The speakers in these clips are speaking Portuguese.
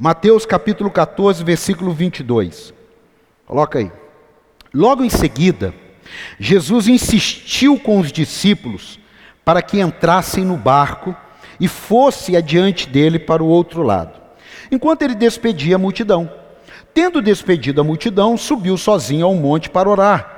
Mateus capítulo 14, versículo 22. Coloca aí. Logo em seguida, Jesus insistiu com os discípulos para que entrassem no barco e fosse adiante dele para o outro lado, enquanto ele despedia a multidão. Tendo despedido a multidão, subiu sozinho ao monte para orar.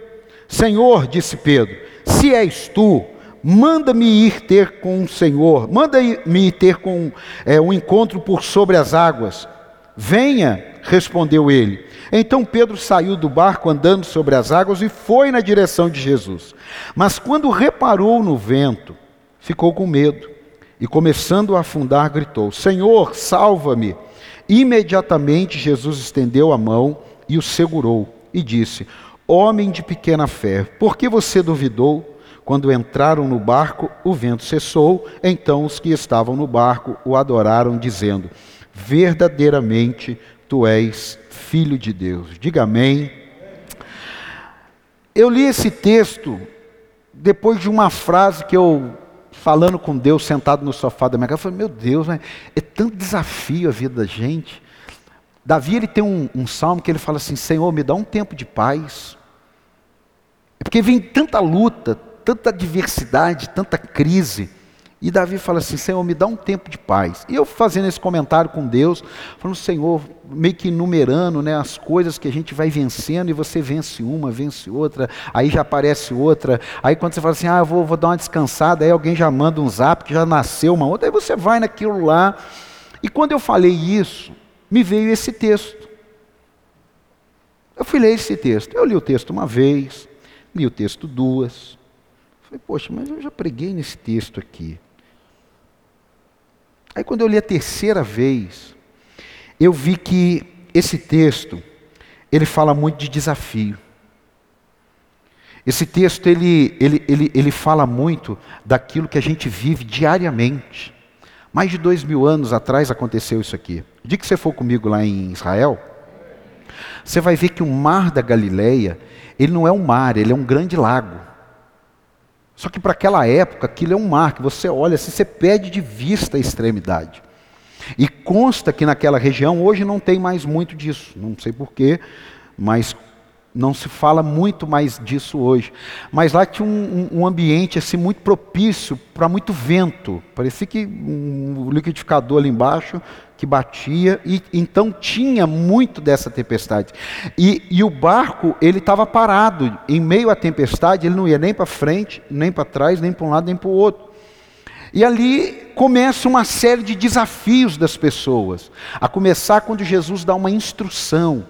Senhor, disse Pedro, se és tu, manda-me ir ter com o Senhor, manda-me ir ter com é, um encontro por sobre as águas. Venha, respondeu ele. Então Pedro saiu do barco andando sobre as águas e foi na direção de Jesus. Mas quando reparou no vento, ficou com medo e, começando a afundar, gritou: Senhor, salva-me. Imediatamente Jesus estendeu a mão e o segurou e disse: Homem de pequena fé, por que você duvidou? Quando entraram no barco, o vento cessou. Então os que estavam no barco o adoraram, dizendo: Verdadeiramente tu és filho de Deus. Diga amém. Eu li esse texto depois de uma frase que eu, falando com Deus, sentado no sofá da minha casa, eu falei: Meu Deus, é tanto desafio a vida da gente. Davi ele tem um, um salmo que ele fala assim: Senhor, me dá um tempo de paz. É porque vem tanta luta, tanta adversidade, tanta crise. E Davi fala assim: Senhor, me dá um tempo de paz. E eu fazendo esse comentário com Deus, falando, Senhor, meio que enumerando né, as coisas que a gente vai vencendo, e você vence uma, vence outra, aí já aparece outra. Aí quando você fala assim, ah, vou, vou dar uma descansada, aí alguém já manda um zap que já nasceu uma outra, aí você vai naquilo lá. E quando eu falei isso, me veio esse texto. Eu fui ler esse texto. Eu li o texto uma vez, Li o texto duas. Falei, poxa, mas eu já preguei nesse texto aqui. Aí quando eu li a terceira vez, eu vi que esse texto, ele fala muito de desafio. Esse texto, ele, ele, ele, ele fala muito daquilo que a gente vive diariamente. Mais de dois mil anos atrás aconteceu isso aqui. O dia que você for comigo lá em Israel, você vai ver que o mar da Galileia, ele não é um mar, ele é um grande lago. Só que para aquela época, aquilo é um mar que você olha, assim, você perde de vista a extremidade. E consta que naquela região hoje não tem mais muito disso, não sei porquê, mas não se fala muito mais disso hoje. Mas lá tinha um, um ambiente assim muito propício para muito vento. Parecia que um liquidificador ali embaixo que batia e então tinha muito dessa tempestade. E, e o barco ele estava parado em meio à tempestade. Ele não ia nem para frente, nem para trás, nem para um lado, nem para o outro. E ali começa uma série de desafios das pessoas. A começar quando Jesus dá uma instrução.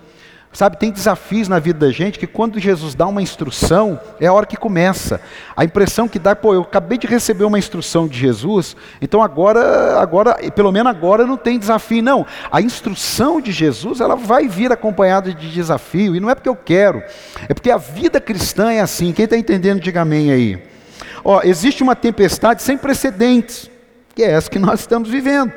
Sabe, tem desafios na vida da gente que quando Jesus dá uma instrução, é a hora que começa. A impressão que dá, pô, eu acabei de receber uma instrução de Jesus, então agora, agora, pelo menos agora não tem desafio. Não, a instrução de Jesus, ela vai vir acompanhada de desafio, e não é porque eu quero, é porque a vida cristã é assim. Quem está entendendo, diga amém aí. Ó, existe uma tempestade sem precedentes, que é essa que nós estamos vivendo.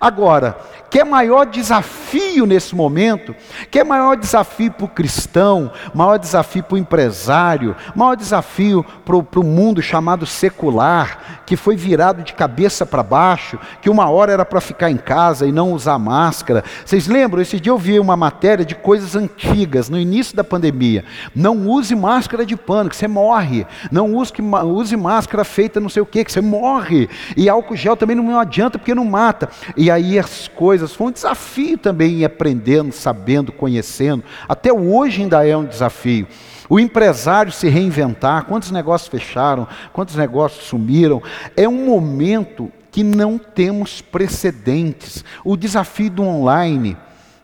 Agora, Quer maior desafio nesse momento? Quer maior desafio para o cristão? Maior desafio para o empresário? Maior desafio para o mundo chamado secular, que foi virado de cabeça para baixo, que uma hora era para ficar em casa e não usar máscara. Vocês lembram? Esse dia eu vi uma matéria de coisas antigas, no início da pandemia. Não use máscara de pano, que você morre. Não use, use máscara feita não sei o que, que você morre. E álcool gel também não adianta porque não mata. E aí as coisas coisas. Foi um desafio também ir aprendendo, sabendo, conhecendo. Até hoje ainda é um desafio. O empresário se reinventar, quantos negócios fecharam, quantos negócios sumiram. É um momento que não temos precedentes. O desafio do online.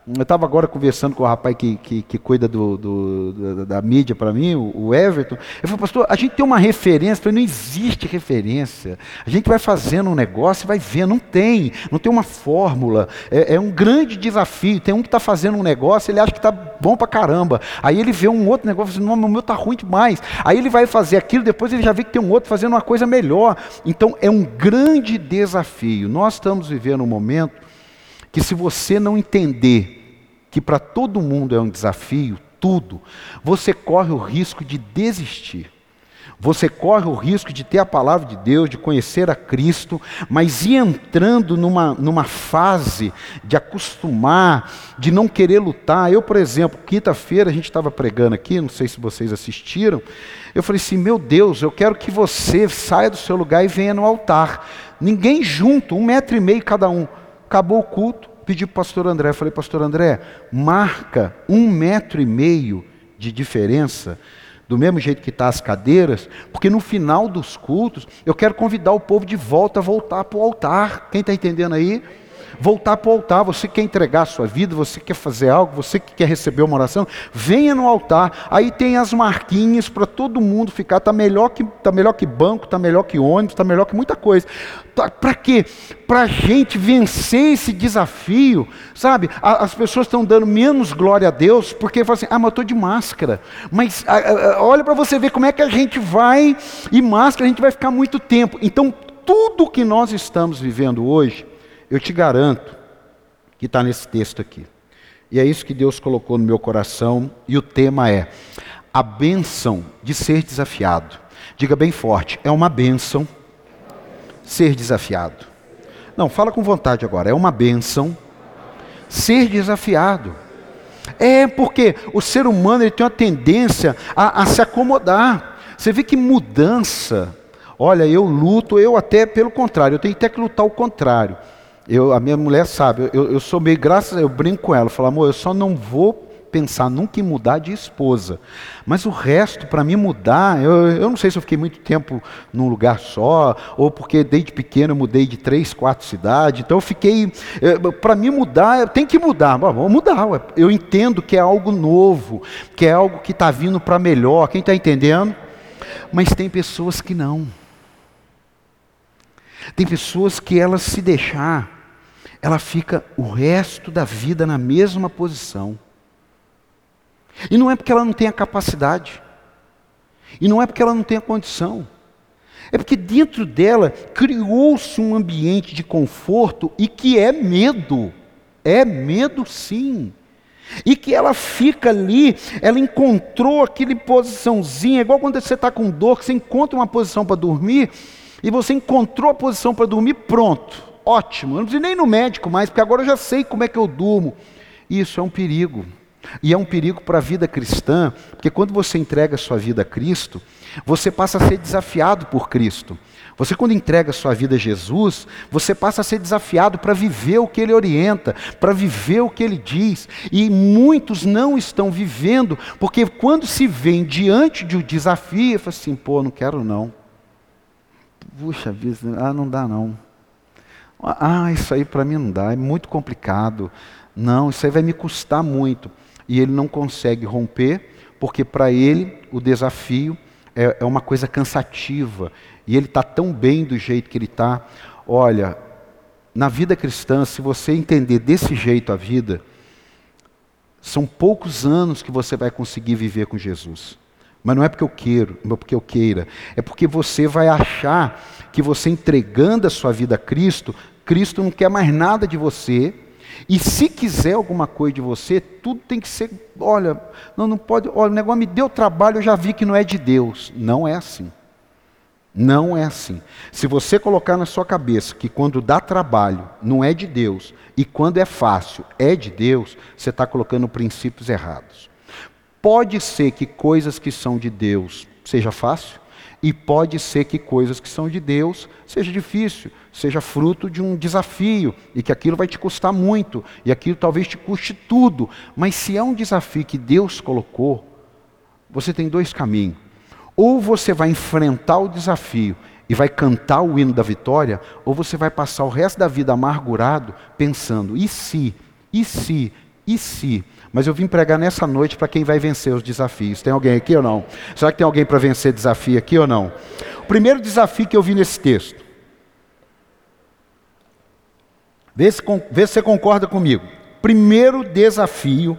Eu estava agora conversando com o rapaz que, que, que cuida do, do, da, mídia para mim, o, Everton. Ele falou, pastor, a gente tem uma referência. Falei, não existe referência. A gente vai fazendo um negócio e vai ver. Não tem, não tem uma fórmula. É, é um grande desafio. Tem um que está fazendo um negócio, ele acha que está bom para caramba. Aí ele vê um outro negócio e fala, não, o meu está ruim demais. Aí ele vai fazer aquilo, depois ele já vê que tem um outro fazendo uma coisa melhor. Então é um grande desafio. Nós estamos vivendo um momento que se você não entender que para todo mundo é um desafio, tudo, você corre o risco de desistir. Você corre o risco de ter a palavra de Deus, de conhecer a Cristo, mas ir entrando numa, numa fase de acostumar, de não querer lutar. Eu, por exemplo, quinta-feira a gente estava pregando aqui, não sei se vocês assistiram. Eu falei assim: meu Deus, eu quero que você saia do seu lugar e venha no altar. Ninguém junto, um metro e meio cada um acabou o culto, pedi para o pastor André, falei, pastor André, marca um metro e meio de diferença, do mesmo jeito que está as cadeiras, porque no final dos cultos eu quero convidar o povo de volta a voltar para o altar. Quem está entendendo aí? Voltar para o altar. Você quer entregar a sua vida, você quer fazer algo, você que quer receber uma oração, venha no altar. Aí tem as marquinhas para todo mundo ficar. Está melhor, que, tá melhor que banco, está melhor que ônibus, está melhor que muita coisa. Tá, para quê? Para a gente vencer esse desafio, sabe? A, as pessoas estão dando menos glória a Deus porque falam assim: ah, mas eu estou de máscara. Mas a, a, olha para você ver como é que a gente vai, e máscara a gente vai ficar muito tempo. Então, tudo que nós estamos vivendo hoje, eu te garanto que está nesse texto aqui. E é isso que Deus colocou no meu coração, e o tema é a bênção de ser desafiado. Diga bem forte, é uma bênção ser desafiado. Não, fala com vontade agora, é uma bênção ser desafiado. É porque o ser humano ele tem uma tendência a, a se acomodar. Você vê que mudança, olha, eu luto, eu até pelo contrário, eu tenho até que lutar o contrário. Eu, a minha mulher sabe, eu, eu sou meio, graças eu brinco com ela, falo, amor, eu só não vou pensar nunca em mudar de esposa. Mas o resto, para mim mudar, eu, eu não sei se eu fiquei muito tempo num lugar só, ou porque desde pequeno eu mudei de três, quatro cidades. Então eu fiquei. Para mim mudar, tem que mudar. Vamos mudar. Eu entendo que é algo novo, que é algo que está vindo para melhor. Quem está entendendo? Mas tem pessoas que não. Tem pessoas que elas se deixar, ela fica o resto da vida na mesma posição. E não é porque ela não tem a capacidade. E não é porque ela não tem a condição. É porque dentro dela criou-se um ambiente de conforto e que é medo. É medo sim. E que ela fica ali, ela encontrou aquele posiçãozinha, igual quando você está com dor, que você encontra uma posição para dormir, e você encontrou a posição para dormir, pronto ótimo, eu não preciso nem ir no médico mais, porque agora eu já sei como é que eu durmo. Isso é um perigo. E é um perigo para a vida cristã, porque quando você entrega a sua vida a Cristo, você passa a ser desafiado por Cristo. Você, quando entrega a sua vida a Jesus, você passa a ser desafiado para viver o que Ele orienta, para viver o que Ele diz. E muitos não estão vivendo, porque quando se vem diante de um desafio, fala assim: pô, não quero não. Puxa vida, ah, não dá não. Ah, isso aí para mim não dá, é muito complicado. Não, isso aí vai me custar muito. E ele não consegue romper, porque para ele o desafio é, é uma coisa cansativa. E ele está tão bem do jeito que ele está. Olha, na vida cristã, se você entender desse jeito a vida, são poucos anos que você vai conseguir viver com Jesus. Mas não é porque eu quero, não é porque eu queira, é porque você vai achar que você entregando a sua vida a Cristo, Cristo não quer mais nada de você. E se quiser alguma coisa de você, tudo tem que ser, olha, não, não pode, olha, o negócio me deu trabalho, eu já vi que não é de Deus. Não é assim. Não é assim. Se você colocar na sua cabeça que quando dá trabalho não é de Deus e quando é fácil é de Deus, você está colocando princípios errados. Pode ser que coisas que são de Deus seja fácil, e pode ser que coisas que são de Deus seja difícil, seja fruto de um desafio e que aquilo vai te custar muito e aquilo talvez te custe tudo. Mas se é um desafio que Deus colocou, você tem dois caminhos. Ou você vai enfrentar o desafio e vai cantar o hino da vitória, ou você vai passar o resto da vida amargurado pensando: e se? E se e se. Mas eu vim pregar nessa noite para quem vai vencer os desafios. Tem alguém aqui ou não? Será que tem alguém para vencer desafio aqui ou não? O primeiro desafio que eu vi nesse texto. Vê se, vê se você concorda comigo. Primeiro desafio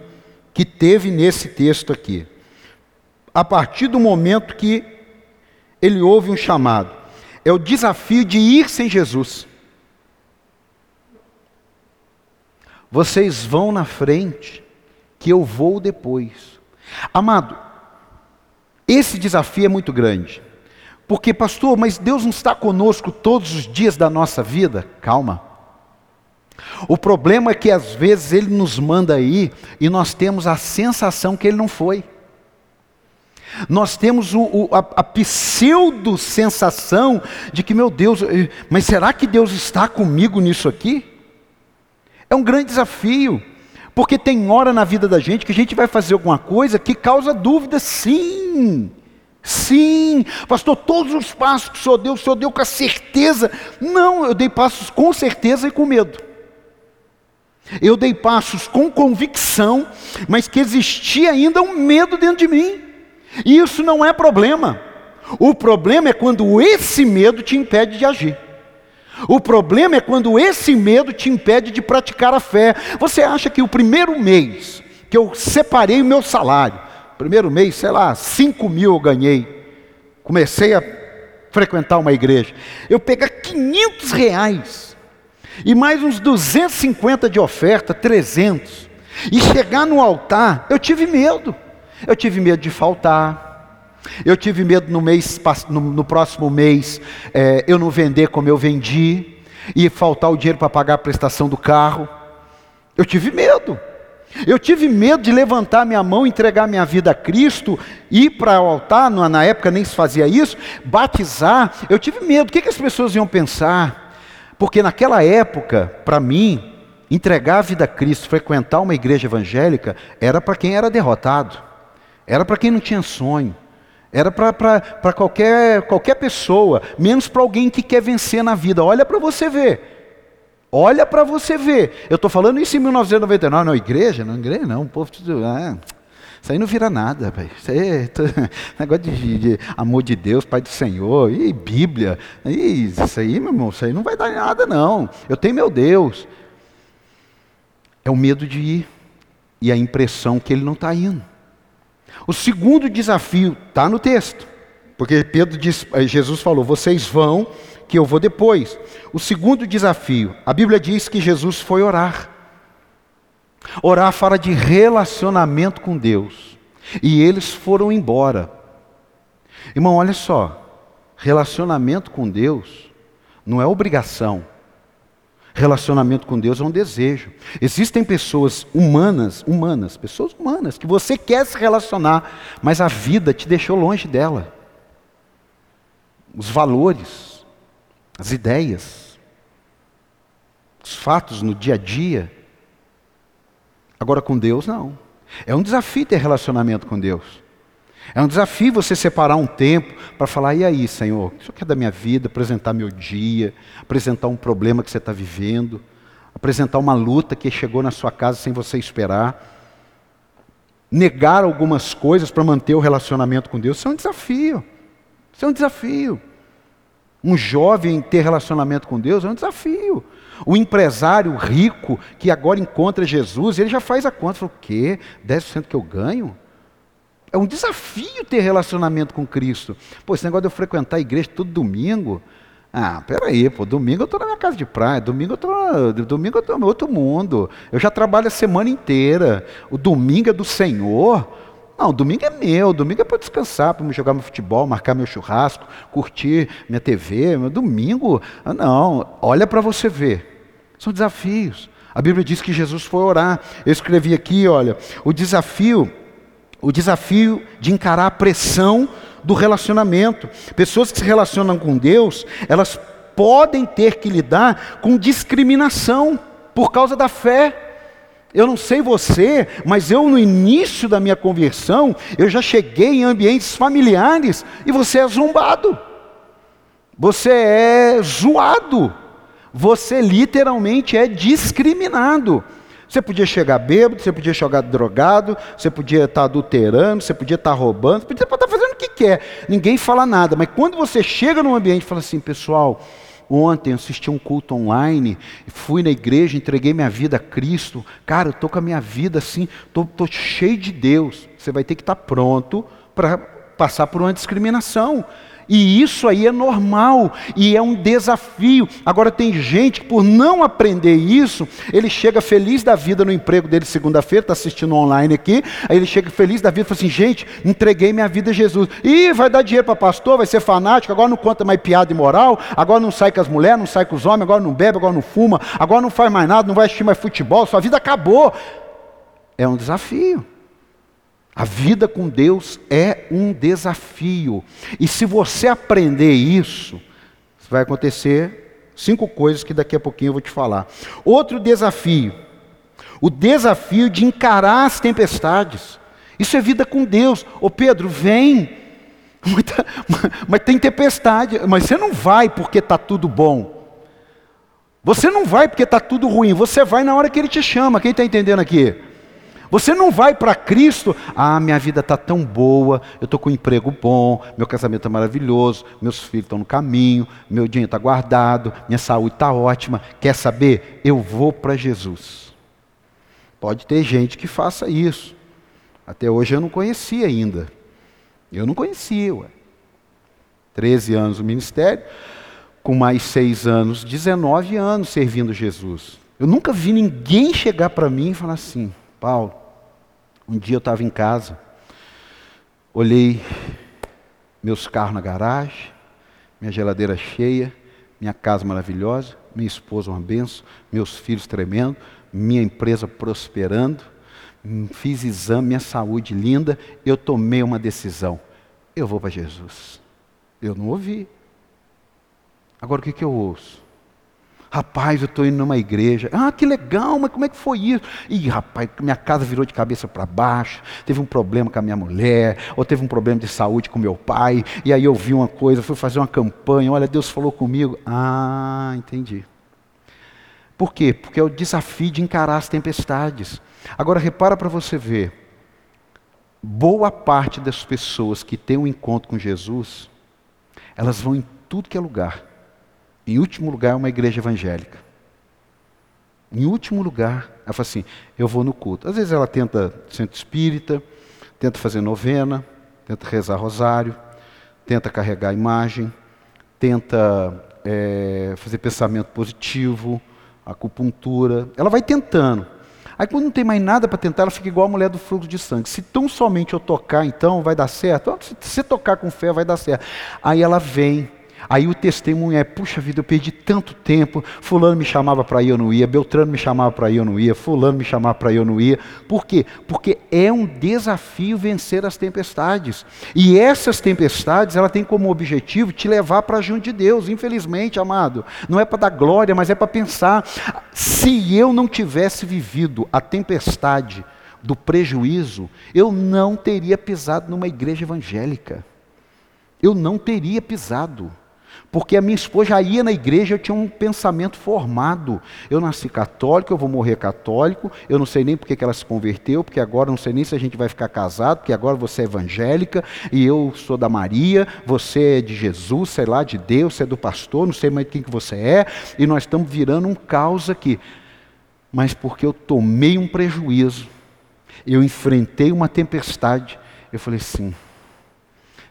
que teve nesse texto aqui. A partir do momento que ele ouve um chamado, é o desafio de ir sem Jesus. Vocês vão na frente, que eu vou depois. Amado, esse desafio é muito grande. Porque, pastor, mas Deus não está conosco todos os dias da nossa vida? Calma. O problema é que às vezes Ele nos manda aí e nós temos a sensação que Ele não foi. Nós temos o, o, a, a pseudo-sensação de que, meu Deus, eh, mas será que Deus está comigo nisso aqui? É um grande desafio, porque tem hora na vida da gente que a gente vai fazer alguma coisa que causa dúvida, sim. Sim, pastor, todos os passos que o senhor deu, o senhor deu com a certeza. Não, eu dei passos com certeza e com medo. Eu dei passos com convicção, mas que existia ainda um medo dentro de mim. E isso não é problema. O problema é quando esse medo te impede de agir. O problema é quando esse medo te impede de praticar a fé. Você acha que o primeiro mês que eu separei o meu salário, primeiro mês, sei lá, 5 mil eu ganhei, comecei a frequentar uma igreja, eu pegar 500 reais e mais uns 250 de oferta, 300, e chegar no altar, eu tive medo. Eu tive medo de faltar. Eu tive medo no, mês, no, no próximo mês é, eu não vender como eu vendi e faltar o dinheiro para pagar a prestação do carro. Eu tive medo. Eu tive medo de levantar minha mão, entregar minha vida a Cristo, ir para o altar, na época nem se fazia isso, batizar. Eu tive medo. O que, que as pessoas iam pensar? Porque naquela época, para mim, entregar a vida a Cristo, frequentar uma igreja evangélica, era para quem era derrotado, era para quem não tinha sonho. Era para qualquer, qualquer pessoa, menos para alguém que quer vencer na vida. Olha para você ver. Olha para você ver. Eu estou falando isso em 1999, não, igreja? Não, igreja não, o povo tudo. Ah, isso aí não vira nada, velho. Isso aí é negócio de, de, amor de Deus, Pai do Senhor, e Bíblia. E isso aí, meu irmão, isso aí não vai dar nada, não. Eu tenho meu Deus. É o medo de ir e a impressão que ele não está indo. O segundo desafio está no texto, porque Pedro diz, eh, Jesus falou: vocês vão, que eu vou depois. O segundo desafio, a Bíblia diz que Jesus foi orar. Orar fala de relacionamento com Deus. E eles foram embora. Irmão, olha só. Relacionamento com Deus não é obrigação. Relacionamento com Deus é um desejo. Existem pessoas humanas, humanas, pessoas humanas, que você quer se relacionar, mas a vida te deixou longe dela. Os valores, as ideias, os fatos no dia a dia. Agora com Deus, não. É um desafio ter relacionamento com Deus. É um desafio você separar um tempo para falar, e aí, Senhor, o que o quer da minha vida? Apresentar meu dia, apresentar um problema que você está vivendo, apresentar uma luta que chegou na sua casa sem você esperar. Negar algumas coisas para manter o relacionamento com Deus, isso é um desafio. Isso é um desafio. Um jovem ter relacionamento com Deus é um desafio. O empresário rico que agora encontra Jesus, ele já faz a conta, o quê? 10% que eu ganho? É um desafio ter relacionamento com Cristo. Pô, esse negócio de eu frequentar a igreja todo domingo. Ah, peraí, pô, domingo eu estou na minha casa de praia, domingo eu estou domingo eu no outro mundo. Eu já trabalho a semana inteira. O domingo é do Senhor. Não, domingo é meu, domingo é para descansar, para jogar meu futebol, marcar meu churrasco, curtir minha TV. Meu domingo, ah, não, olha para você ver. São desafios. A Bíblia diz que Jesus foi orar. Eu escrevi aqui, olha, o desafio o desafio de encarar a pressão do relacionamento. Pessoas que se relacionam com Deus, elas podem ter que lidar com discriminação por causa da fé. Eu não sei você, mas eu no início da minha conversão, eu já cheguei em ambientes familiares e você é zombado. Você é zoado. Você literalmente é discriminado. Você podia chegar bêbado, você podia chegar drogado, você podia estar adulterando, você podia estar roubando, você podia estar fazendo o que quer. Ninguém fala nada. Mas quando você chega num ambiente e fala assim, pessoal, ontem assisti um culto online, fui na igreja, entreguei minha vida a Cristo. Cara, eu estou com a minha vida assim, estou cheio de Deus. Você vai ter que estar pronto para passar por uma discriminação. E isso aí é normal e é um desafio. Agora tem gente que por não aprender isso, ele chega feliz da vida no emprego dele segunda-feira, está assistindo online aqui, aí ele chega feliz da vida e fala assim, gente, entreguei minha vida a Jesus. E vai dar dinheiro para pastor, vai ser fanático, agora não conta mais piada imoral, agora não sai com as mulheres, não sai com os homens, agora não bebe, agora não fuma, agora não faz mais nada, não vai assistir mais futebol, sua vida acabou. É um desafio. A vida com Deus é um desafio. E se você aprender isso, vai acontecer cinco coisas que daqui a pouquinho eu vou te falar. Outro desafio, o desafio de encarar as tempestades. Isso é vida com Deus. Ô Pedro, vem. Mas tem tempestade, mas você não vai porque está tudo bom. Você não vai porque está tudo ruim, você vai na hora que ele te chama. Quem está entendendo aqui? Você não vai para Cristo, ah, minha vida está tão boa, eu estou com um emprego bom, meu casamento é maravilhoso, meus filhos estão no caminho, meu dinheiro está guardado, minha saúde está ótima. Quer saber? Eu vou para Jesus. Pode ter gente que faça isso. Até hoje eu não conhecia ainda. Eu não conhecia, ué. 13 anos no ministério, com mais seis anos, 19 anos servindo Jesus. Eu nunca vi ninguém chegar para mim e falar assim, Paulo, um dia eu estava em casa, olhei meus carros na garagem, minha geladeira cheia, minha casa maravilhosa, minha esposa uma benção, meus filhos tremendo, minha empresa prosperando, fiz exame, minha saúde linda, eu tomei uma decisão. Eu vou para Jesus. Eu não ouvi. Agora o que, que eu ouço? Rapaz, eu estou indo numa igreja. Ah, que legal, mas como é que foi isso? Ih, rapaz, minha casa virou de cabeça para baixo. Teve um problema com a minha mulher, ou teve um problema de saúde com meu pai. E aí eu vi uma coisa, fui fazer uma campanha. Olha, Deus falou comigo. Ah, entendi. Por quê? Porque é o desafio de encarar as tempestades. Agora, repara para você ver. Boa parte das pessoas que têm um encontro com Jesus, elas vão em tudo que é lugar em último lugar, uma igreja evangélica. Em último lugar, ela fala assim: eu vou no culto. Às vezes ela tenta centro espírita, tenta fazer novena, tenta rezar rosário, tenta carregar imagem, tenta é, fazer pensamento positivo, acupuntura. Ela vai tentando. Aí quando não tem mais nada para tentar, ela fica igual a mulher do fluxo de sangue. Se tão somente eu tocar, então vai dar certo. Se tocar com fé, vai dar certo. Aí ela vem Aí o testemunho é: puxa vida, eu perdi tanto tempo. Fulano me chamava para ir, eu não ia. Beltrano me chamava para ir, eu não ia. Fulano me chamava para ir, eu não ia. Por quê? Porque é um desafio vencer as tempestades. E essas tempestades, ela tem como objetivo te levar para junto de Deus. Infelizmente, amado, não é para dar glória, mas é para pensar: se eu não tivesse vivido a tempestade do prejuízo, eu não teria pisado numa igreja evangélica. Eu não teria pisado. Porque a minha esposa já ia na igreja, eu tinha um pensamento formado. Eu nasci católico, eu vou morrer católico, eu não sei nem porque que ela se converteu, porque agora não sei nem se a gente vai ficar casado, porque agora você é evangélica e eu sou da Maria, você é de Jesus, sei lá, de Deus, você é do pastor, não sei mais quem que você é, e nós estamos virando um caos aqui. Mas porque eu tomei um prejuízo, eu enfrentei uma tempestade, eu falei assim: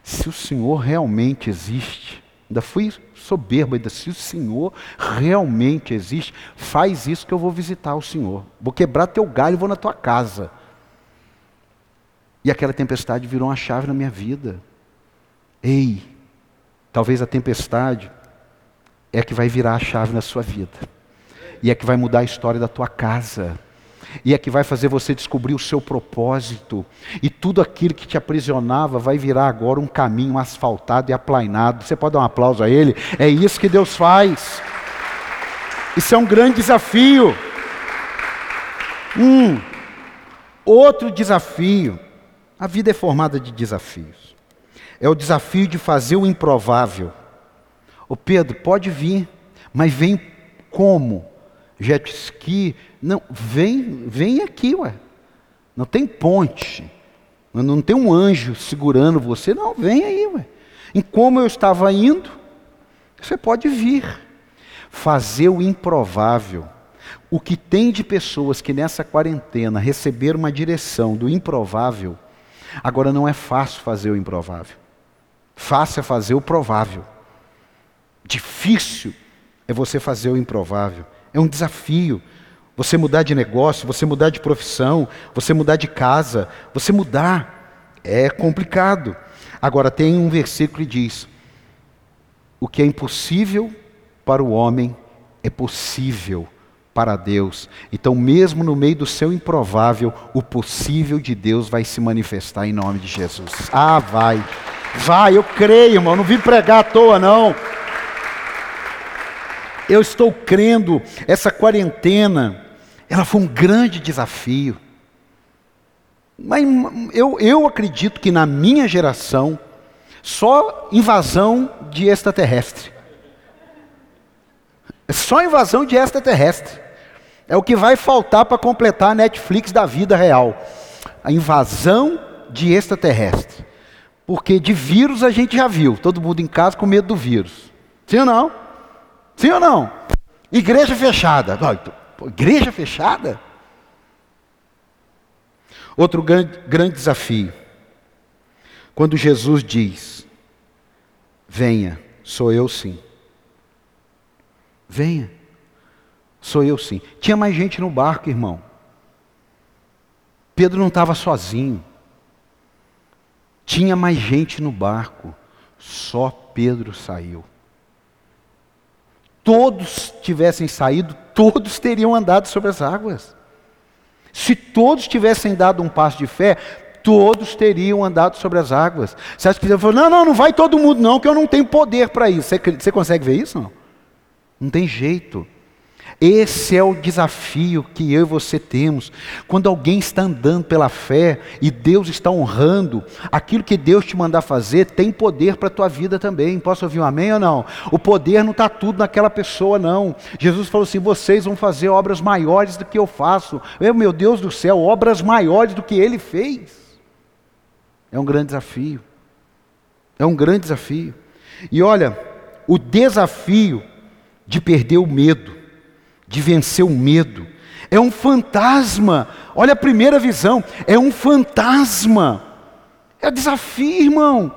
se o Senhor realmente existe, Ainda fui soberbo, ainda se o Senhor realmente existe, faz isso que eu vou visitar o Senhor. Vou quebrar teu galho e vou na tua casa. E aquela tempestade virou uma chave na minha vida. Ei, talvez a tempestade é que vai virar a chave na sua vida. E é que vai mudar a história da tua casa e é que vai fazer você descobrir o seu propósito, e tudo aquilo que te aprisionava vai virar agora um caminho asfaltado e aplainado. Você pode dar um aplauso a Ele? É isso que Deus faz. Isso é um grande desafio. Um outro desafio. A vida é formada de desafios. É o desafio de fazer o improvável. O Pedro, pode vir, mas vem como? Jet ski. Não, vem, vem aqui, ué. Não tem ponte. Não tem um anjo segurando você. Não, vem aí, ué. Em como eu estava indo, você pode vir. Fazer o improvável. O que tem de pessoas que nessa quarentena receberam uma direção do improvável, agora não é fácil fazer o improvável. Fácil é fazer o provável. Difícil é você fazer o improvável. É um desafio. Você mudar de negócio, você mudar de profissão, você mudar de casa, você mudar. É complicado. Agora, tem um versículo que diz: O que é impossível para o homem é possível para Deus. Então, mesmo no meio do seu improvável, o possível de Deus vai se manifestar em nome de Jesus. Ah, vai. Vai, eu creio, irmão. Não vim pregar à toa, não. Eu estou crendo, essa quarentena, ela foi um grande desafio. Mas eu, eu acredito que na minha geração, só invasão de extraterrestre. Só invasão de extraterrestre. É o que vai faltar para completar a Netflix da vida real. A invasão de extraterrestre. Porque de vírus a gente já viu. Todo mundo em casa com medo do vírus. Sim ou não? Sim ou não? Igreja fechada. Igreja fechada? Outro grande, grande desafio. Quando Jesus diz: Venha, sou eu sim. Venha, sou eu sim. Tinha mais gente no barco, irmão. Pedro não estava sozinho. Tinha mais gente no barco. Só Pedro saiu. Todos tivessem saído, todos teriam andado sobre as águas. Se todos tivessem dado um passo de fé, todos teriam andado sobre as águas. Você acha que ele não, não, não vai todo mundo não, que eu não tenho poder para isso. Você, você consegue ver isso? Não? Não tem jeito. Esse é o desafio que eu e você temos. Quando alguém está andando pela fé e Deus está honrando, aquilo que Deus te mandar fazer tem poder para a tua vida também. Posso ouvir um amém ou não? O poder não está tudo naquela pessoa, não. Jesus falou assim: vocês vão fazer obras maiores do que eu faço. Eu, meu Deus do céu, obras maiores do que ele fez. É um grande desafio. É um grande desafio. E olha, o desafio de perder o medo de vencer o medo. É um fantasma. Olha a primeira visão. É um fantasma. É desafio, irmão.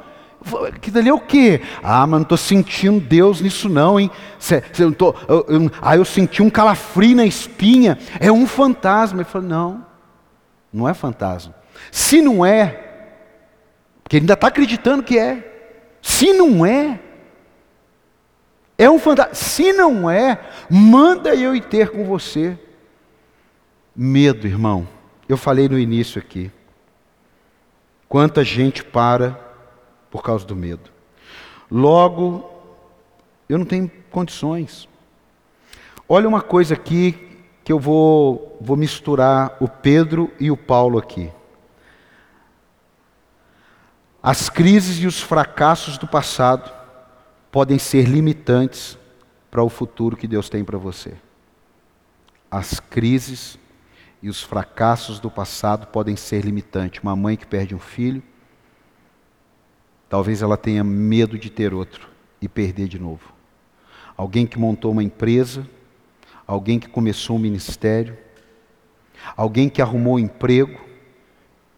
Que dali é o quê? Ah, mas não estou sentindo Deus nisso não, hein? Cê, cê, eu tô, eu, eu, ah, eu senti um calafrio na espinha. É um fantasma. Ele falou, não, não é fantasma. Se não é, porque ele ainda está acreditando que é. Se não é, é um fantasma. Se não é, manda eu ir ter com você. Medo, irmão. Eu falei no início aqui. Quanta gente para por causa do medo. Logo, eu não tenho condições. Olha uma coisa aqui que eu vou, vou misturar o Pedro e o Paulo aqui. As crises e os fracassos do passado podem ser limitantes para o futuro que Deus tem para você. As crises e os fracassos do passado podem ser limitantes. Uma mãe que perde um filho, talvez ela tenha medo de ter outro e perder de novo. Alguém que montou uma empresa, alguém que começou um ministério, alguém que arrumou um emprego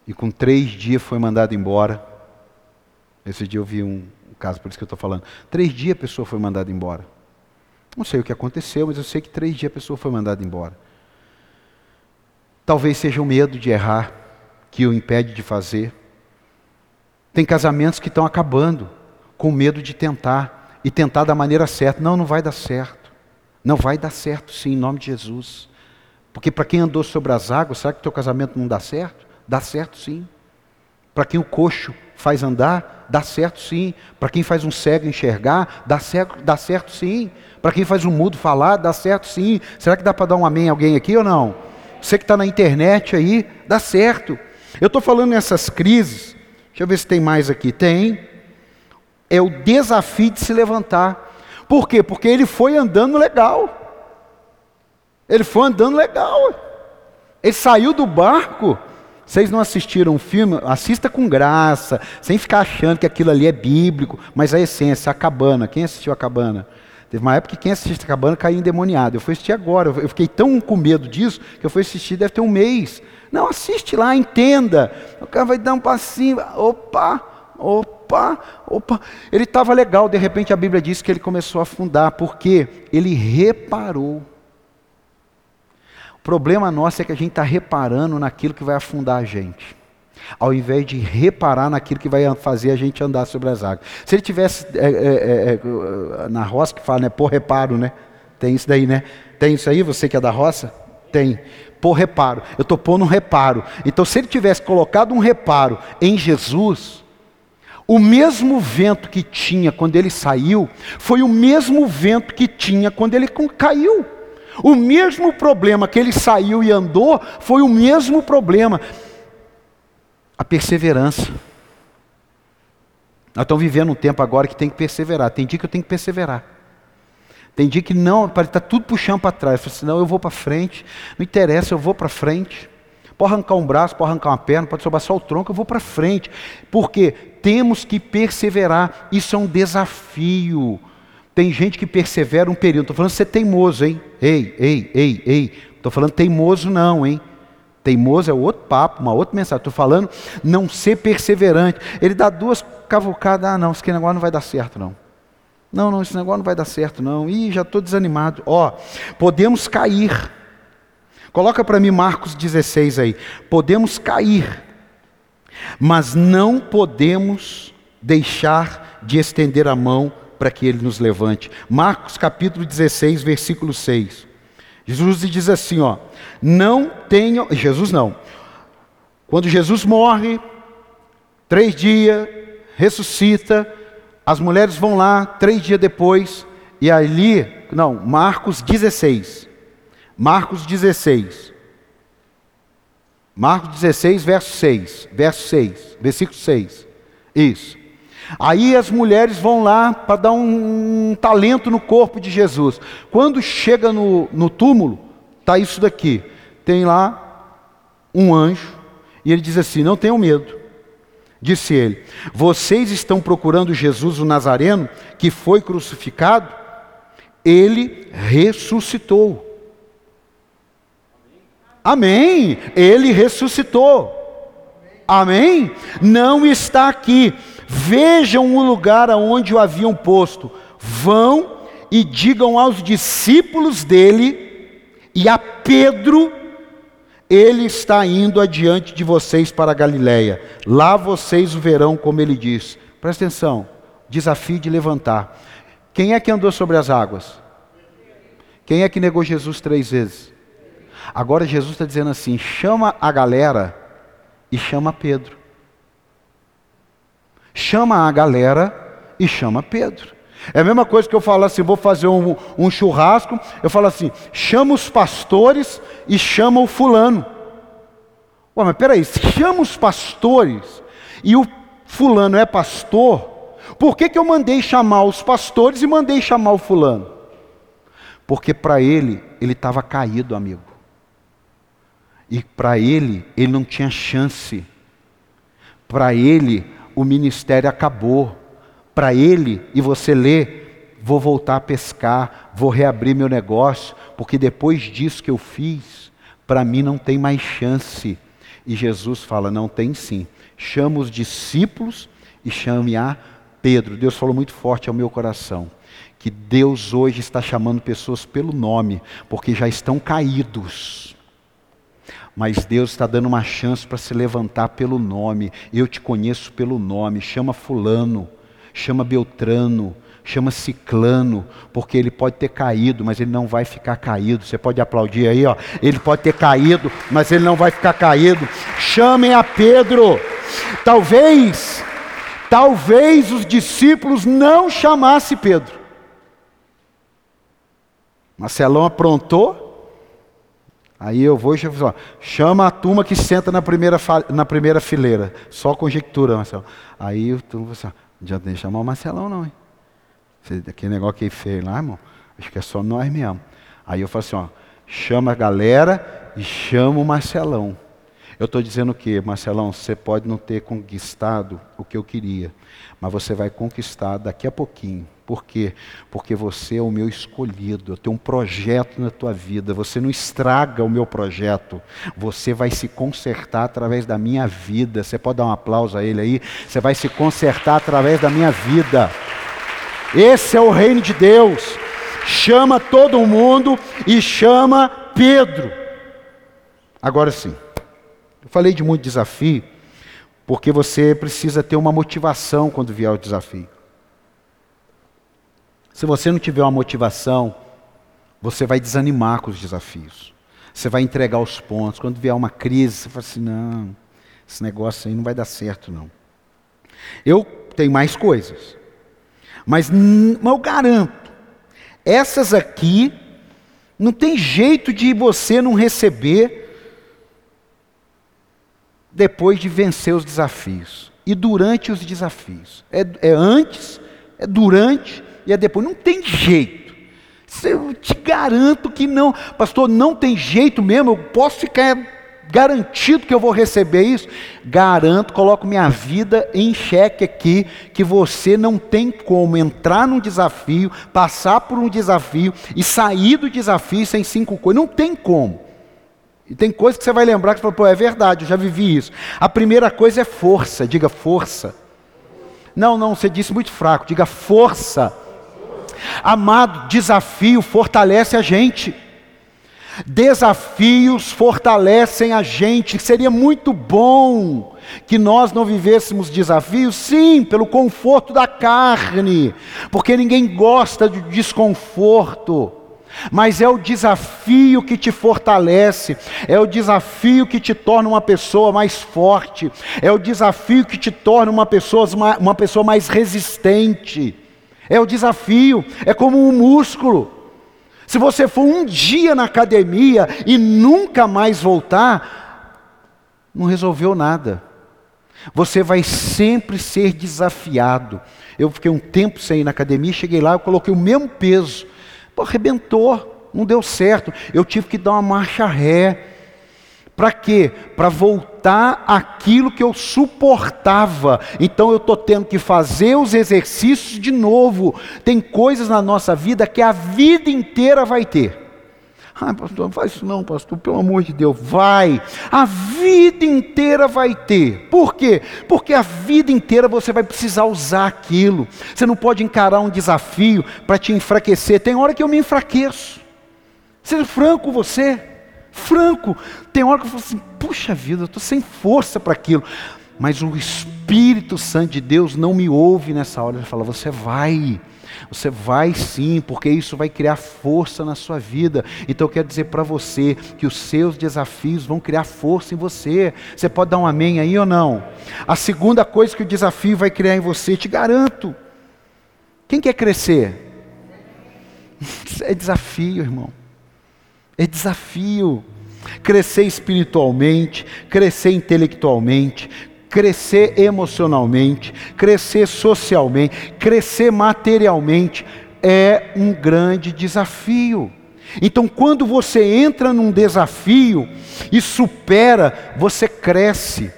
e com três dias foi mandado embora. Esse dia eu vi um, caso, por isso que eu estou falando. Três dias a pessoa foi mandada embora. Não sei o que aconteceu, mas eu sei que três dias a pessoa foi mandada embora. Talvez seja o medo de errar que o impede de fazer. Tem casamentos que estão acabando com medo de tentar e tentar da maneira certa. Não, não vai dar certo. Não vai dar certo, sim, em nome de Jesus. Porque para quem andou sobre as águas, será que teu casamento não dá certo? Dá certo, sim. Para quem o coxo faz andar, dá certo sim. Para quem faz um cego enxergar, dá certo, dá certo sim. Para quem faz um mudo falar, dá certo sim. Será que dá para dar um amém a alguém aqui ou não? Você que está na internet aí, dá certo. Eu estou falando nessas crises, deixa eu ver se tem mais aqui. Tem. É o desafio de se levantar. Por quê? Porque ele foi andando legal. Ele foi andando legal. Ele saiu do barco. Vocês não assistiram um filme? Assista com graça, sem ficar achando que aquilo ali é bíblico, mas a essência, a cabana. Quem assistiu a cabana? Teve uma época que quem assistiu a cabana caiu endemoniado. Eu fui assistir agora. Eu fiquei tão com medo disso que eu fui assistir, deve ter um mês. Não, assiste lá, entenda. O cara vai dar um passinho. Opa, opa, opa. Ele estava legal, de repente a Bíblia diz que ele começou a afundar, porque ele reparou. Problema nosso é que a gente está reparando naquilo que vai afundar a gente, ao invés de reparar naquilo que vai fazer a gente andar sobre as águas. Se ele tivesse é, é, é, na roça que fala, né, por reparo, né? Tem isso daí, né? Tem isso aí, você que é da roça? Tem. Por reparo. Eu estou pondo um reparo. Então, se ele tivesse colocado um reparo em Jesus, o mesmo vento que tinha quando ele saiu, foi o mesmo vento que tinha quando ele caiu. O mesmo problema que ele saiu e andou foi o mesmo problema. A perseverança. Nós estamos vivendo um tempo agora que tem que perseverar. Tem dia que eu tenho que perseverar. Tem dia que não, parece estar tá tudo puxando para trás. Eu falo assim, não, eu vou para frente. Não interessa, eu vou para frente. Pode arrancar um braço, pode arrancar uma perna, pode sobrar só o tronco, eu vou para frente. Porque temos que perseverar. Isso é um desafio. Tem gente que persevera um período. Estou falando ser teimoso, hein? Ei, ei, ei, ei. Estou falando teimoso não, hein? Teimoso é outro papo, uma outra mensagem. Estou falando não ser perseverante. Ele dá duas cavucadas. Ah, não, esse negócio não vai dar certo, não. Não, não, esse negócio não vai dar certo, não. Ih, já estou desanimado. Ó, podemos cair. Coloca para mim Marcos 16 aí. Podemos cair, mas não podemos deixar de estender a mão para que ele nos levante. Marcos capítulo 16, versículo 6. Jesus diz assim, ó: "Não tenham, Jesus não. Quando Jesus morre, três dias, ressuscita, as mulheres vão lá três dias depois e ali, não, Marcos 16. Marcos 16. Marcos 16, verso 6, verso 6, versículo 6. Isso. Aí as mulheres vão lá para dar um, um, talento no corpo de Jesus. Quando chega no, no túmulo, está isso daqui. Tem lá um anjo, e ele diz assim: Não tenham medo. Disse ele: Vocês estão procurando Jesus o Nazareno, que foi crucificado? Ele ressuscitou. Amém. Ele ressuscitou. Amém? Não está aqui. Vejam o lugar aonde o haviam posto. Vão e digam aos discípulos dele e a Pedro: Ele está indo adiante de vocês para a Galiléia. Lá vocês o verão, como ele diz. Presta atenção. Desafio de levantar. Quem é que andou sobre as águas? Quem é que negou Jesus três vezes? Agora Jesus está dizendo assim: chama a galera e chama Pedro chama a galera e chama Pedro. É a mesma coisa que eu falo assim, vou fazer um, um churrasco, eu falo assim, chama os pastores e chama o fulano. Ué, mas peraí, chama os pastores e o fulano é pastor, por que, que eu mandei chamar os pastores e mandei chamar o fulano? Porque para ele, ele estava caído, amigo. E para ele, ele não tinha chance. Para ele, o ministério acabou. Para ele, e você lê, vou voltar a pescar, vou reabrir meu negócio, porque depois disso que eu fiz, para mim não tem mais chance. E Jesus fala: não tem sim. Chama os discípulos e chame a Pedro. Deus falou muito forte ao meu coração. Que Deus hoje está chamando pessoas pelo nome, porque já estão caídos mas Deus está dando uma chance para se levantar pelo nome. Eu te conheço pelo nome. Chama Fulano, chama Beltrano, chama Ciclano, porque ele pode ter caído, mas ele não vai ficar caído. Você pode aplaudir aí, ó. Ele pode ter caído, mas ele não vai ficar caído. Chamem a Pedro. Talvez, talvez os discípulos não chamassem Pedro. Marcelão aprontou, Aí eu vou e falo, chama a turma que senta na primeira, na primeira fileira. Só conjectura, Marcelo. Aí o turma fala assim, não adianta nem chamar o Marcelão não, hein? Aquele negócio que ele fez lá, irmão, acho que é só nós mesmo. Aí eu falo assim, ó, chama a galera e chama o Marcelão. Eu estou dizendo o quê, Marcelão? Você pode não ter conquistado o que eu queria, mas você vai conquistar daqui a pouquinho. Por quê? Porque você é o meu escolhido, eu tenho um projeto na tua vida, você não estraga o meu projeto, você vai se consertar através da minha vida. Você pode dar um aplauso a ele aí? Você vai se consertar através da minha vida. Esse é o reino de Deus. Chama todo mundo e chama Pedro. Agora sim. Eu falei de muito desafio, porque você precisa ter uma motivação quando vier o desafio. Se você não tiver uma motivação, você vai desanimar com os desafios. Você vai entregar os pontos. Quando vier uma crise, você fala assim: não, esse negócio aí não vai dar certo, não. Eu tenho mais coisas. Mas, mas eu garanto, essas aqui, não tem jeito de você não receber depois de vencer os desafios e durante os desafios. É, é antes, é durante e é depois. Não tem jeito. Eu te garanto que não, pastor, não tem jeito mesmo. Eu posso ficar garantido que eu vou receber isso. Garanto, coloco minha vida em xeque aqui, que você não tem como entrar num desafio, passar por um desafio e sair do desafio sem cinco coisas. Não tem como. E tem coisas que você vai lembrar que você fala, pô, é verdade, eu já vivi isso. A primeira coisa é força, diga força. Não, não, você disse muito fraco, diga força. Amado, desafio fortalece a gente. Desafios fortalecem a gente. Seria muito bom que nós não vivêssemos desafios, sim, pelo conforto da carne, porque ninguém gosta de desconforto. Mas é o desafio que te fortalece, é o desafio que te torna uma pessoa mais forte, é o desafio que te torna uma pessoa, uma pessoa mais resistente. É o desafio, é como um músculo. Se você for um dia na academia e nunca mais voltar, não resolveu nada. Você vai sempre ser desafiado. Eu fiquei um tempo sem ir na academia, cheguei lá, eu coloquei o mesmo peso. Pô, arrebentou, não deu certo. Eu tive que dar uma marcha ré. Para quê? Para voltar aquilo que eu suportava. Então eu estou tendo que fazer os exercícios de novo. Tem coisas na nossa vida que a vida inteira vai ter. Ah, pastor, não faz isso não, pastor, pelo amor de Deus, vai. A vida inteira vai ter. Por quê? Porque a vida inteira você vai precisar usar aquilo. Você não pode encarar um desafio para te enfraquecer. Tem hora que eu me enfraqueço. Seja franco com você. Franco. Tem hora que eu falo assim, puxa vida, eu estou sem força para aquilo. Mas o Espírito Santo de Deus não me ouve nessa hora. Ele fala, você vai. Você vai sim, porque isso vai criar força na sua vida. Então eu quero dizer para você que os seus desafios vão criar força em você. Você pode dar um amém aí ou não? A segunda coisa que o desafio vai criar em você, te garanto. Quem quer crescer? É desafio, irmão. É desafio. Crescer espiritualmente, crescer intelectualmente, crescer emocionalmente, crescer socialmente, crescer materialmente é um grande desafio. Então, quando você entra num desafio e supera, você cresce.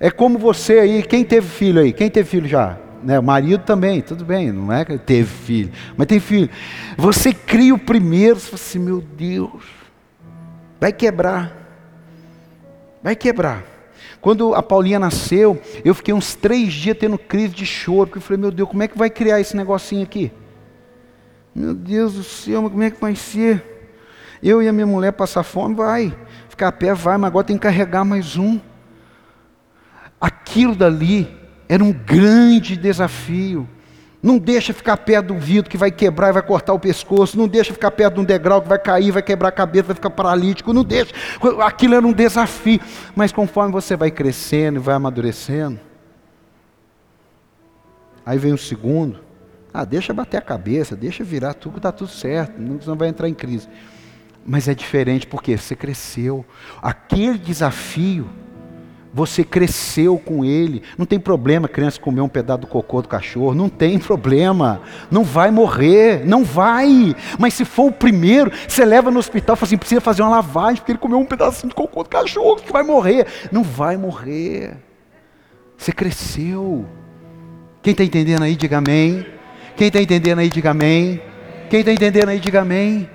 É como você aí, quem teve filho aí? Quem teve filho já? Né, o marido também, tudo bem, não é que teve filho, mas tem filho. Você cria o primeiro, você fala assim, meu Deus, vai quebrar, vai quebrar. Quando a Paulinha nasceu, eu fiquei uns três dias tendo crise de choro, porque eu falei, meu Deus, como é que vai criar esse negocinho aqui? Meu Deus do céu, como é que vai ser? Eu e a minha mulher passar fome, vai. Ficar a pé, vai, mas agora tem que carregar mais um. Aquilo dali era um grande desafio. Não deixa ficar perto do vidro que vai quebrar e vai cortar o pescoço. Não deixa ficar perto de um degrau que vai cair, vai quebrar a cabeça, vai ficar paralítico. Não deixa. Aquilo era um desafio. Mas conforme você vai crescendo e vai amadurecendo, aí vem o segundo. Ah, deixa bater a cabeça, deixa virar tudo, está tudo certo. Não vai entrar em crise. Mas é diferente porque você cresceu. Aquele desafio Você cresceu com ele. Não tem problema criança comer um pedaço do cocô do cachorro. Não tem problema. Não vai morrer. Não vai. Mas se for o primeiro, você leva no hospital e fala assim: precisa fazer uma lavagem, porque ele comeu um pedacinho de cocô do cachorro, que vai morrer. Não vai morrer. Você cresceu. Quem está entendendo aí, diga amém. Quem está entendendo aí, diga amém. Quem está entendendo aí, diga amém.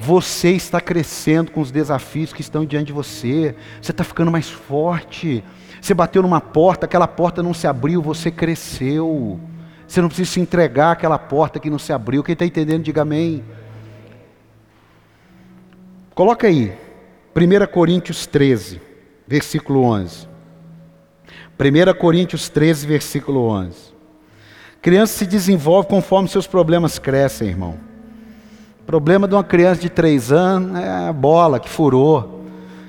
Você está crescendo com os desafios que estão diante de você. Você está ficando mais forte. Você bateu numa porta, aquela porta não se abriu, você cresceu. Você não precisa se entregar àquela porta que não se abriu. Quem está entendendo, diga amém. Coloca aí, 1 Coríntios 13, versículo 11. 1 Coríntios 13, versículo 11. Criança se desenvolve conforme seus problemas crescem, irmão. Problema de uma criança de três anos é a bola que furou.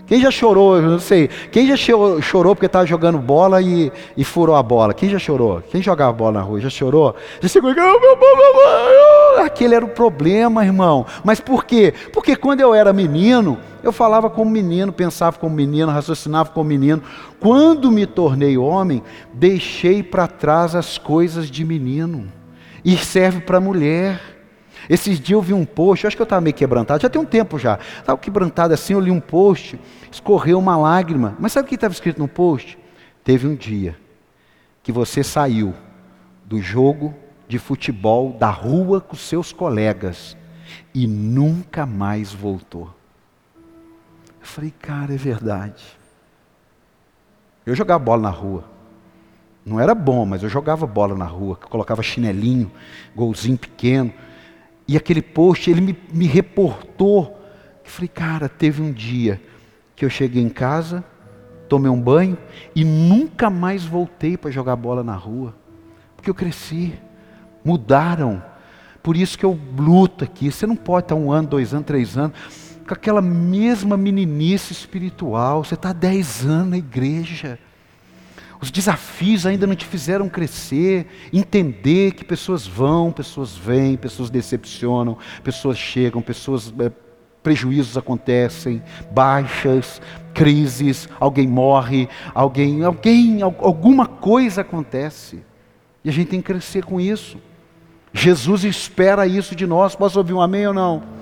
Quem já chorou, eu não sei, quem já chorou porque estava jogando bola e, e, furou a bola? Quem já chorou? Quem jogava bola na rua? Já chorou? Já chegou e aquele era o problema, irmão. Mas por quê? Porque quando eu era menino, eu falava como menino, pensava como menino, raciocinava como menino. Quando me tornei homem, deixei para trás as coisas de menino. E serve para mulher. Esses dias eu vi um post, acho que eu estava meio quebrantado, já tem um tempo já. Estava quebrantado assim, eu li um post, escorreu uma lágrima. Mas sabe o que estava escrito no post? Teve um dia que você saiu do jogo de futebol da rua com seus colegas e nunca mais voltou. Eu falei, cara, é verdade. Eu jogava bola na rua. Não era bom, mas eu jogava bola na rua, colocava chinelinho, golzinho pequeno. E aquele post, ele me, me reportou. Eu falei, cara, teve um dia que eu cheguei em casa, tomei um banho e nunca mais voltei para jogar bola na rua. Porque eu cresci, mudaram. Por isso que eu luto aqui. Você não pode estar um ano, dois anos, três anos com aquela mesma meninice espiritual. Você está dez anos na igreja. Os desafios ainda não te fizeram crescer, entender que pessoas vão, pessoas vêm, pessoas decepcionam, pessoas chegam, pessoas é, prejuízos acontecem, baixas, crises, alguém morre, alguém, alguém, alguma coisa acontece. E a gente tem que crescer com isso. Jesus espera isso de nós. Posso ouvir um amém ou não?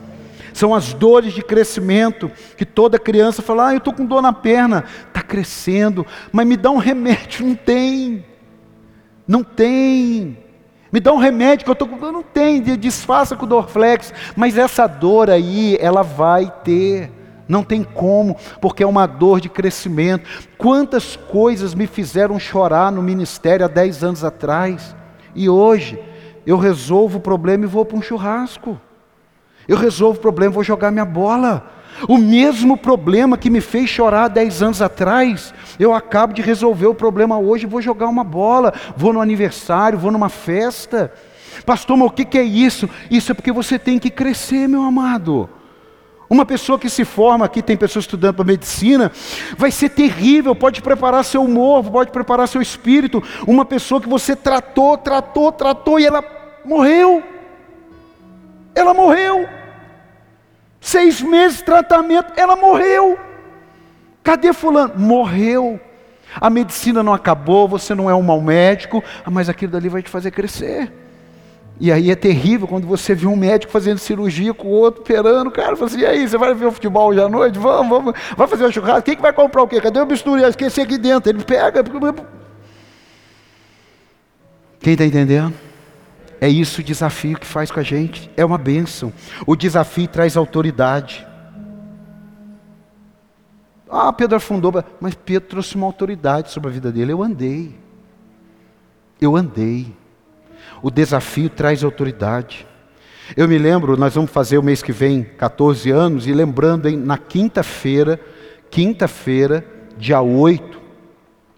São as dores de crescimento que toda criança fala: Ah, eu estou com dor na perna. Está crescendo, mas me dá um remédio. Não tem. Não tem. Me dá um remédio que eu estou com dor. Não tem. Desfaça com Dorflex. Mas essa dor aí, ela vai ter. Não tem como, porque é uma dor de crescimento. Quantas coisas me fizeram chorar no ministério há 10 anos atrás, e hoje eu resolvo o problema e vou para um churrasco. Eu resolvo o problema, vou jogar minha bola. O mesmo problema que me fez chorar 10 anos atrás, eu acabo de resolver o problema hoje, vou jogar uma bola, vou no aniversário, vou numa festa. Pastor, mas o que é isso? Isso é porque você tem que crescer, meu amado. Uma pessoa que se forma aqui, tem pessoas estudando para medicina, vai ser terrível, pode preparar seu humor, pode preparar seu espírito. Uma pessoa que você tratou, tratou, tratou e ela morreu. Ela morreu. Seis meses de tratamento, ela morreu. Cadê fulano? Morreu. A medicina não acabou, você não é um mau médico, ah, mas aquilo dali vai te fazer crescer. E aí é terrível quando você vê um médico fazendo cirurgia com o outro, operando, cara, fala assim, e aí, você vai ver o futebol hoje à noite? Vamos, vamos, vai fazer o churrasco, quem que vai comprar o quê? Cadê o bisturi? Esqueci aqui dentro, ele pega. Quem está entendendo? É isso o desafio que faz com a gente. É uma bênção. O desafio traz autoridade. Ah, Pedro afundou, mas Pedro trouxe uma autoridade sobre a vida dele. Eu andei. Eu andei. O desafio traz autoridade. Eu me lembro, nós vamos fazer o mês que vem 14 anos, e lembrando, hein, na quinta-feira, quinta-feira, dia 8,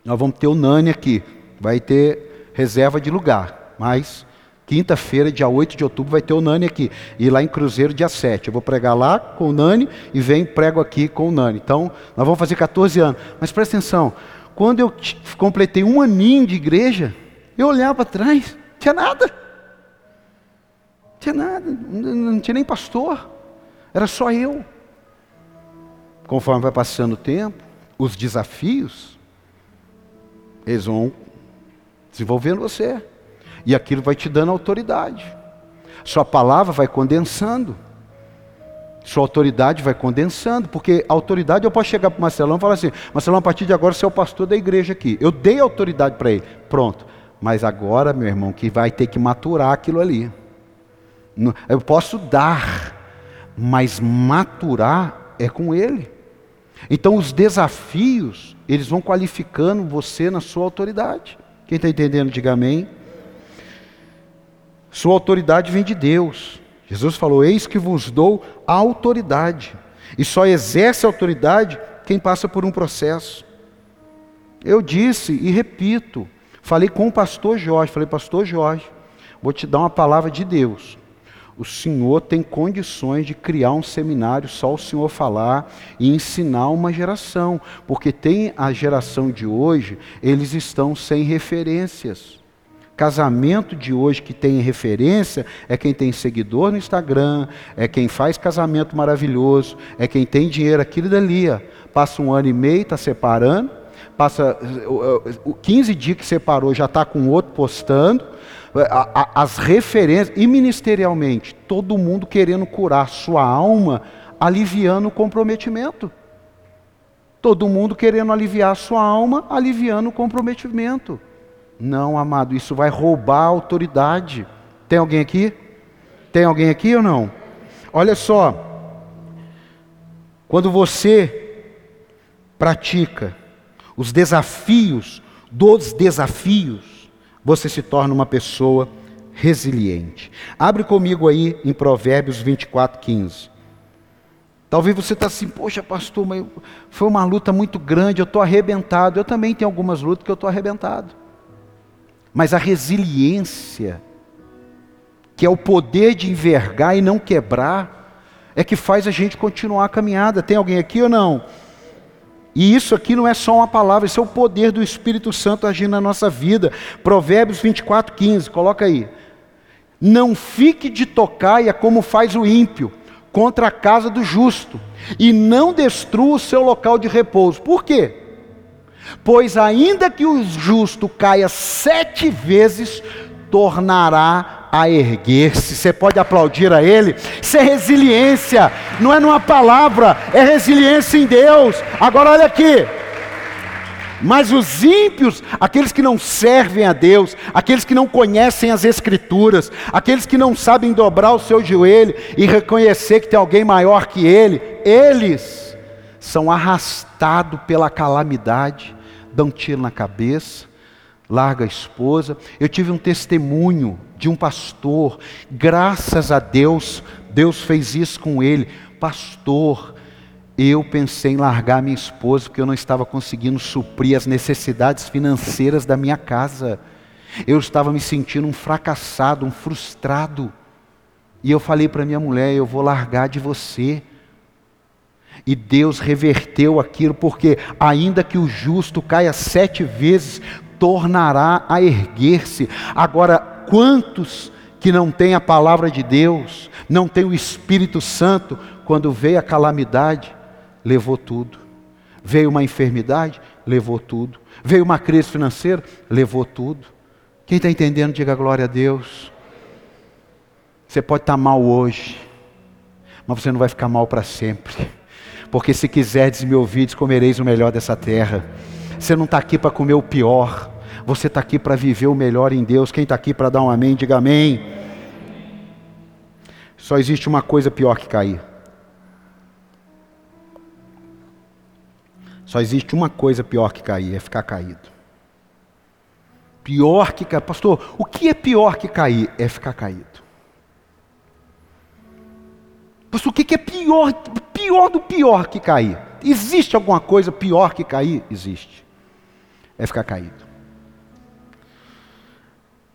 nós vamos ter o Nani aqui. Vai ter reserva de lugar, mas Quinta-feira, dia 8 de outubro, vai ter o Nani aqui. E lá em Cruzeiro, dia 7. Eu vou pregar lá com o Nani e vem prego aqui com o Nani. Então, nós vamos fazer 14 anos. Mas presta atenção, quando eu completei um aninho de igreja, eu olhava para trás, tinha nada. Tinha nada, não tinha nem pastor. Era só eu. Conforme vai passando o tempo, os desafios, eles vão desenvolvendo você. E aquilo vai te dando autoridade. Sua palavra vai condensando. Sua autoridade vai condensando, porque autoridade eu posso chegar para o Marcelão e falar assim: Marcelão, a partir de agora você é o pastor da igreja aqui. Eu dei autoridade para ele. Pronto. Mas agora, meu irmão, que vai ter que maturar aquilo ali. Eu posso dar, mas maturar é com ele. Então os desafios, eles vão qualificando você na sua autoridade. Quem está entendendo, diga amém. Sua autoridade vem de Deus. Jesus falou: Eis que vos dou autoridade. E só exerce autoridade quem passa por um processo. Eu disse e repito, falei com o pastor Jorge, falei, pastor Jorge, vou te dar uma palavra de Deus o Senhor tem condições de criar um seminário, só o Senhor falar e ensinar uma geração, porque tem a geração de hoje, eles estão sem referências. Casamento de hoje que tem referência é quem tem seguidor no Instagram, é quem faz casamento maravilhoso, é quem tem dinheiro aquilo dali. Ó. Passa um ano e meio, está separando, passa o 15 dias que separou, já está com outro postando, as referências, e ministerialmente, todo mundo querendo curar sua alma, aliviando o comprometimento. Todo mundo querendo aliviar sua alma, aliviando o comprometimento. Não, amado, isso vai roubar a autoridade. Tem alguém aqui? Tem alguém aqui ou não? Olha só. Quando você pratica os desafios dos desafios, você se torna uma pessoa resiliente. Abre comigo aí em Provérbios 24, 15. Talvez você está assim, poxa, pastor, mas foi uma luta muito grande, eu estou arrebentado. Eu também tenho algumas lutas que eu estou arrebentado. Mas a resiliência, que é o poder de envergar e não quebrar, é que faz a gente continuar a caminhada. Tem alguém aqui ou não? E isso aqui não é só uma palavra, isso é o poder do Espírito Santo agindo na nossa vida. Provérbios 24, 15, coloca aí. Não fique de tocaia como faz o ímpio contra a casa do justo, e não destrua o seu local de repouso. Por quê? Pois ainda que o justo caia sete vezes, tornará a erguer-se. Você pode aplaudir a Ele. Isso é resiliência, não é numa palavra, é resiliência em Deus. Agora olha aqui. Mas os ímpios, aqueles que não servem a Deus, aqueles que não conhecem as Escrituras, aqueles que não sabem dobrar o seu joelho e reconhecer que tem alguém maior que ele, eles são arrastados pela calamidade, dão tiro na cabeça, larga a esposa. Eu tive um testemunho de um pastor, graças a Deus, Deus fez isso com ele. Pastor, eu pensei em largar minha esposa porque eu não estava conseguindo suprir as necessidades financeiras da minha casa. Eu estava me sentindo um fracassado, um frustrado. E eu falei para minha mulher: eu vou largar de você. E Deus reverteu aquilo, porque ainda que o justo caia sete vezes, tornará a erguer-se. Agora, quantos que não têm a palavra de Deus, não têm o Espírito Santo, quando veio a calamidade, levou tudo. Veio uma enfermidade, levou tudo. Veio uma crise financeira, levou tudo. Quem está entendendo, diga glória a Deus. Você pode estar mal hoje, mas você não vai ficar mal para sempre. Porque se quiserdes me ouvir, comereis o melhor dessa terra. Você não está aqui para comer o pior. Você está aqui para viver o melhor em Deus. Quem está aqui para dar um amém, diga amém. Só existe uma coisa pior que cair. Só existe uma coisa pior que cair, é ficar caído. Pior que cair. Pastor, o que é pior que cair? É ficar caído. Pastor, o que é pior, pior do pior que cair? Existe alguma coisa pior que cair? Existe é ficar caído.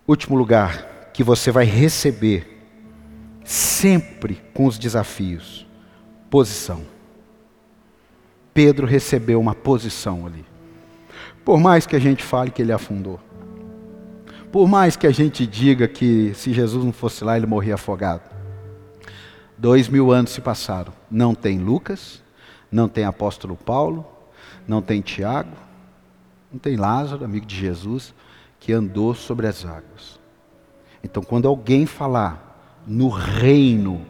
Último lugar que você vai receber sempre com os desafios: posição. Pedro recebeu uma posição ali. Por mais que a gente fale que ele afundou, por mais que a gente diga que se Jesus não fosse lá ele morria afogado. Dois mil anos se passaram. Não tem Lucas, não tem apóstolo Paulo, não tem Tiago, Não tem Lázaro, amigo de Jesus, que andou sobre as águas. Então, quando alguém falar no reino,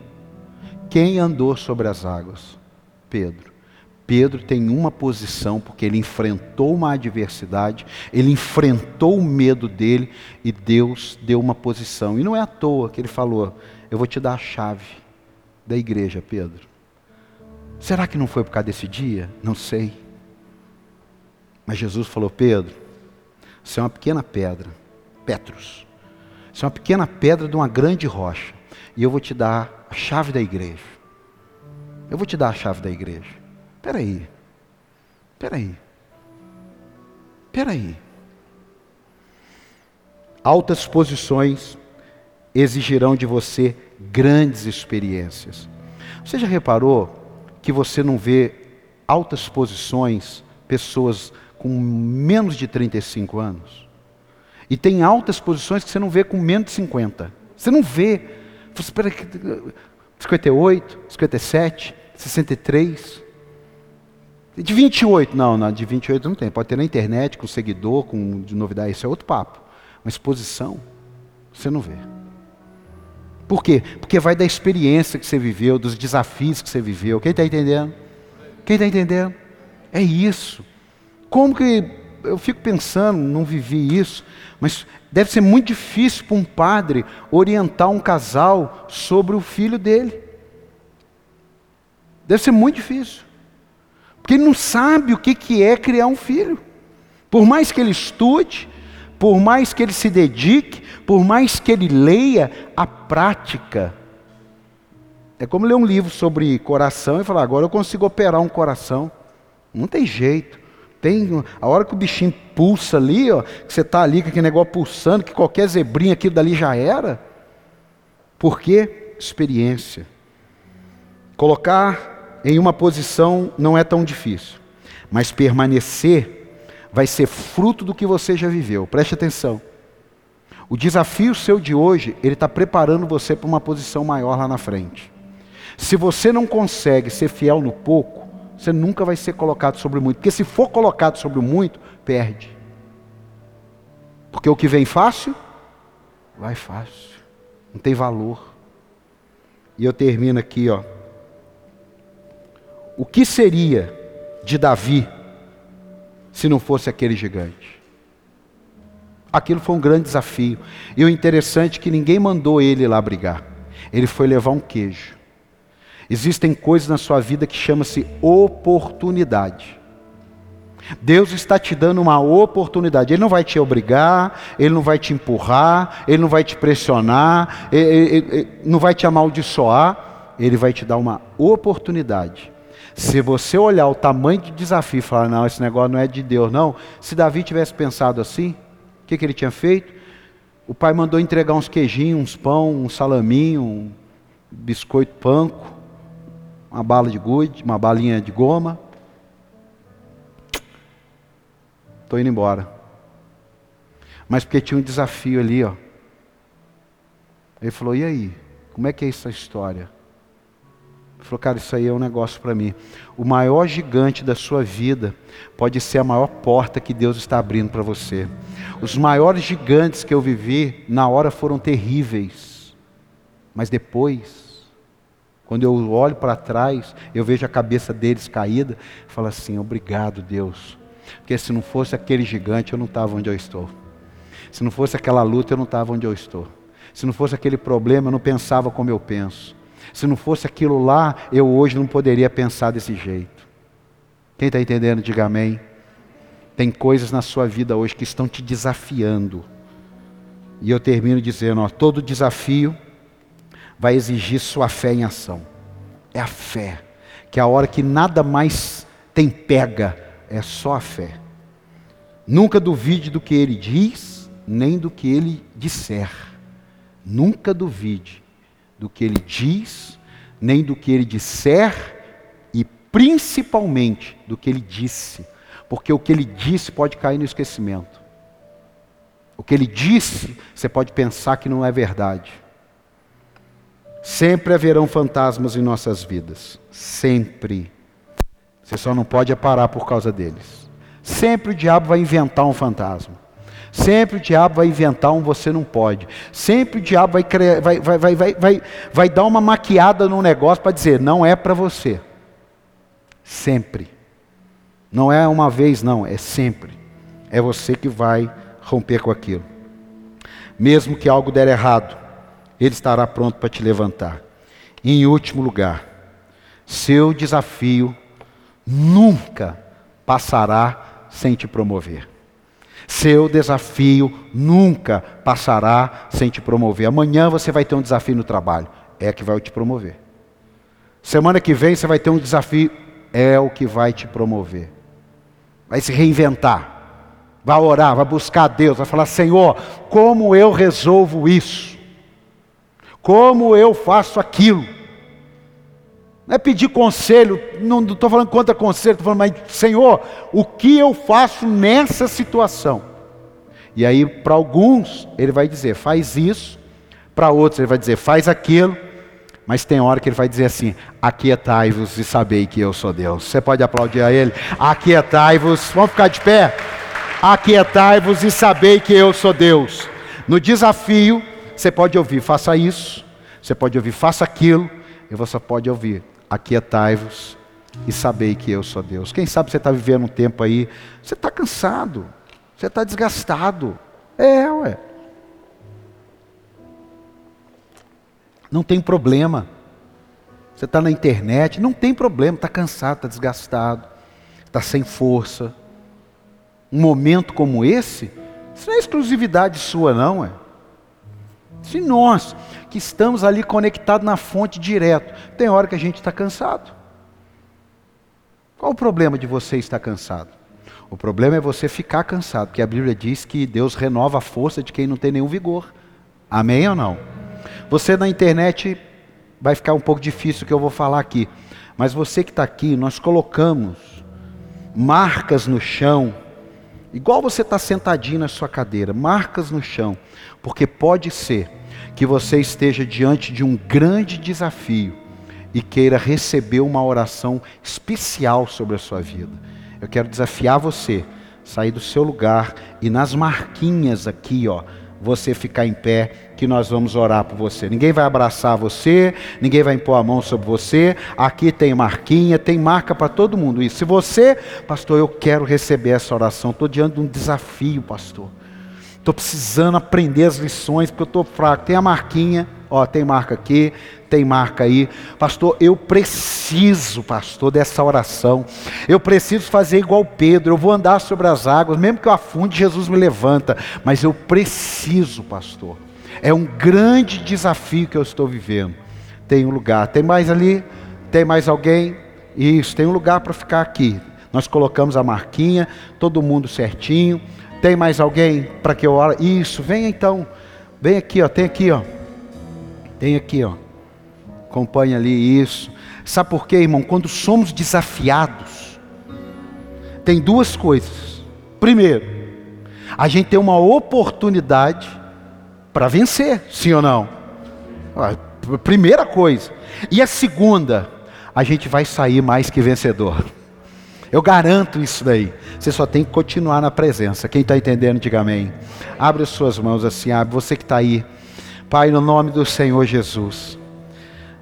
quem andou sobre as águas? Pedro. Pedro tem uma posição, porque ele enfrentou uma adversidade, ele enfrentou o medo dele e Deus deu uma posição. E não é à toa que ele falou: Eu vou te dar a chave da igreja, Pedro. Será que não foi por causa desse dia? Não sei. Mas Jesus falou: Pedro, você é uma pequena pedra, Petros. Você é uma pequena pedra de uma grande rocha. E eu vou te dar a chave da igreja. Eu vou te dar a chave da igreja. Espera aí. Espera aí. Espera aí. Altas posições exigirão de você grandes experiências. Você já reparou que você não vê altas posições, pessoas com menos de 35 anos? E tem altas posições que você não vê com menos de 50. Você não vê. Você espera 58, 57, 63. De 28, não, não, de 28 não tem. Pode ter na internet, com seguidor, com de novidade, isso é outro papo. Mas exposição, você não vê. Por quê? Porque vai da experiência que você viveu, dos desafios que você viveu. Quem está entendendo? Quem está entendendo? É isso. Como que eu fico pensando, não vivi isso, mas deve ser muito difícil para um padre orientar um casal sobre o filho dele. Deve ser muito difícil. Porque ele não sabe o que, é criar um filho. Por mais que ele estude, por mais que ele se dedique, por mais que ele leia, a prática. É como ler um livro sobre coração e falar, agora eu consigo operar um coração. Não tem jeito. Tem, a hora que o bichinho pulsa ali, ó, que você está ali com aquele negócio pulsando, que qualquer zebrinha aquilo dali já era. Por quê? Experiência. Colocar em uma posição não é tão difícil, mas permanecer vai ser fruto do que você já viveu. Preste atenção. O desafio seu de hoje, ele está preparando você para uma posição maior lá na frente. Se você não consegue ser fiel no pouco, você nunca vai ser colocado sobre muito. Porque se for colocado sobre muito, perde. Porque o que vem fácil, vai fácil. Não tem valor. E eu termino aqui, ó. O que seria de Davi se não fosse aquele gigante? Aquilo foi um grande desafio. E o interessante é que ninguém mandou ele lá brigar. Ele foi levar um queijo. Existem coisas na sua vida que chama-se oportunidade. Deus está te dando uma oportunidade. Ele não vai te obrigar, ele não vai te empurrar, ele não vai te pressionar, ele, ele, ele não vai te amaldiçoar. Ele vai te dar uma oportunidade se você olhar o tamanho de desafio e falar, não, esse negócio não é de Deus, não. Se Davi tivesse pensado assim, o que, que ele tinha feito? O pai mandou entregar uns queijinhos, uns pão, um salaminho, um biscoito panko, uma bala de gude, uma balinha de goma. Estou indo embora. Mas porque tinha um desafio ali, ó. Ele falou: e aí? Como é que é essa história? Falou, cara, isso aí é um negócio para mim. O maior gigante da sua vida pode ser a maior porta que Deus está abrindo para você. Os maiores gigantes que eu vivi, na hora foram terríveis. Mas depois, quando eu olho para trás, eu vejo a cabeça deles caída, falo assim: obrigado, Deus. Porque se não fosse aquele gigante, eu não estava onde eu estou. Se não fosse aquela luta, eu não estava onde eu estou. Se não fosse aquele problema, eu não pensava como eu penso. Se não fosse aquilo lá, eu hoje não poderia pensar desse jeito. Quem está entendendo, diga amém. Tem coisas na sua vida hoje que estão te desafiando. E eu termino dizendo: ó, todo desafio vai exigir sua fé em ação. É a fé, que a hora que nada mais tem pega, é só a fé. Nunca duvide do que ele diz, nem do que ele disser. Nunca duvide do que ele diz, nem do que ele disser, e principalmente do que ele disse, porque o que ele disse pode cair no esquecimento. O que ele disse, você pode pensar que não é verdade. Sempre haverão fantasmas em nossas vidas. Sempre. Você só não pode parar por causa deles. Sempre o diabo vai inventar um fantasma. Sempre o diabo vai inventar um você não pode. Sempre o diabo vai, criar, vai, vai, vai, vai, vai, vai dar uma maquiada no negócio para dizer, não é para você. Sempre. Não é uma vez, não, é sempre. É você que vai romper com aquilo. Mesmo que algo der errado, ele estará pronto para te levantar. E em último lugar, seu desafio nunca passará sem te promover. Seu desafio nunca passará sem te promover. Amanhã você vai ter um desafio no trabalho, é que vai te promover. Semana que vem você vai ter um desafio, é o que vai te promover. Vai se reinventar, vai orar, vai buscar Deus, vai falar: Senhor, como eu resolvo isso? Como eu faço aquilo? Não é pedir conselho, não estou falando contra conselho, estou falando, mas Senhor, o que eu faço nessa situação? E aí, para alguns, ele vai dizer, faz isso, para outros, ele vai dizer, faz aquilo, mas tem hora que ele vai dizer assim: aquietai-vos e sabei que eu sou Deus. Você pode aplaudir a ele? Aquietai-vos, vamos ficar de pé? Aquietai-vos e sabei que eu sou Deus. No desafio, você pode ouvir, faça isso, você pode ouvir, faça aquilo, e você pode ouvir, aquietai-vos e sabei que eu sou Deus. Quem sabe você está vivendo um tempo aí, você está cansado, você está desgastado. É, ué. Não tem problema. Você está na internet, não tem problema, está cansado, está desgastado, está sem força. Um momento como esse, isso não é exclusividade sua, não, é. Se nós que estamos ali conectados na fonte direto, tem hora que a gente está cansado. Qual o problema de você estar cansado? O problema é você ficar cansado, porque a Bíblia diz que Deus renova a força de quem não tem nenhum vigor. Amém ou não? Você na internet vai ficar um pouco difícil o que eu vou falar aqui, mas você que está aqui, nós colocamos marcas no chão, igual você está sentadinho na sua cadeira, marcas no chão, porque pode ser que você esteja diante de um grande desafio e queira receber uma oração especial sobre a sua vida. Eu quero desafiar você, sair do seu lugar e nas marquinhas aqui, ó, você ficar em pé, que nós vamos orar por você. Ninguém vai abraçar você, ninguém vai impor a mão sobre você. Aqui tem marquinha, tem marca para todo mundo. E se você, pastor, eu quero receber essa oração, estou diante de um desafio, pastor. Estou precisando aprender as lições, porque eu estou fraco. Tem a marquinha, ó, tem marca aqui, tem marca aí. Pastor, eu preciso, pastor, dessa oração. Eu preciso fazer igual Pedro. Eu vou andar sobre as águas, mesmo que eu afunde, Jesus me levanta. Mas eu preciso, pastor. É um grande desafio que eu estou vivendo. Tem um lugar. Tem mais ali? Tem mais alguém? Isso, tem um lugar para ficar aqui. Nós colocamos a marquinha, todo mundo certinho. Tem mais alguém para que eu ore? Isso, vem então. Vem aqui, ó. Tem aqui, ó. Tem aqui, ó. Acompanha ali isso. Sabe por quê, irmão? Quando somos desafiados, tem duas coisas. Primeiro, a gente tem uma oportunidade para vencer, sim ou não? Primeira coisa. E a segunda, a gente vai sair mais que vencedor. Eu garanto isso daí. Você só tem que continuar na presença. Quem está entendendo, diga amém. Abre as suas mãos assim, abre. Você que está aí. Pai, no nome do Senhor Jesus.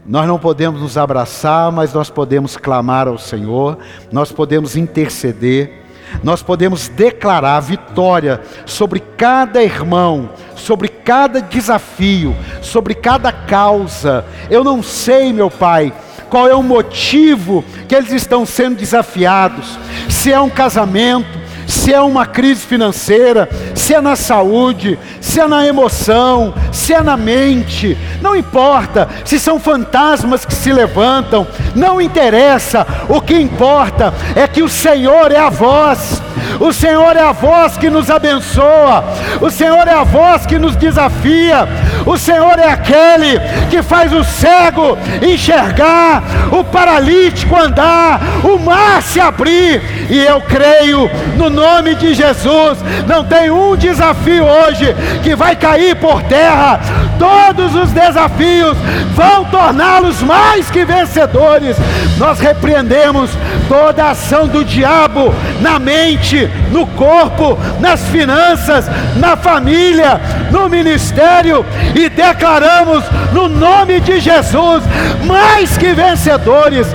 Nós não podemos nos abraçar, mas nós podemos clamar ao Senhor, nós podemos interceder, nós podemos declarar vitória sobre cada irmão, sobre cada desafio, sobre cada causa. Eu não sei, meu Pai, qual é o motivo que eles estão sendo desafiados. Se é um casamento, se é uma crise financeira, se é na saúde, se é na emoção, se é na mente, não importa se são fantasmas que se levantam, não interessa, o que importa é que o Senhor é a voz, o Senhor é a voz que nos abençoa, o Senhor é a voz que nos desafia, o Senhor é aquele que faz o cego enxergar, o paralítico andar, o mar se abrir, e eu creio no nome de Jesus, não tem um desafio hoje que vai cair por terra, todos os desafios vão torná-los mais que vencedores, nós repreendemos toda ação do diabo na mente, no corpo, nas finanças, na família, no ministério e declaramos no nome de Jesus mais que vencedores,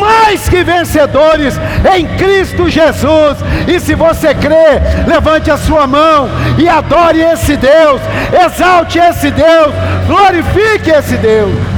mais que vencedores em Cristo Jesus. E se você crê, levante a sua mão e adore esse Deus, exalte esse Deus, glorifique esse Deus.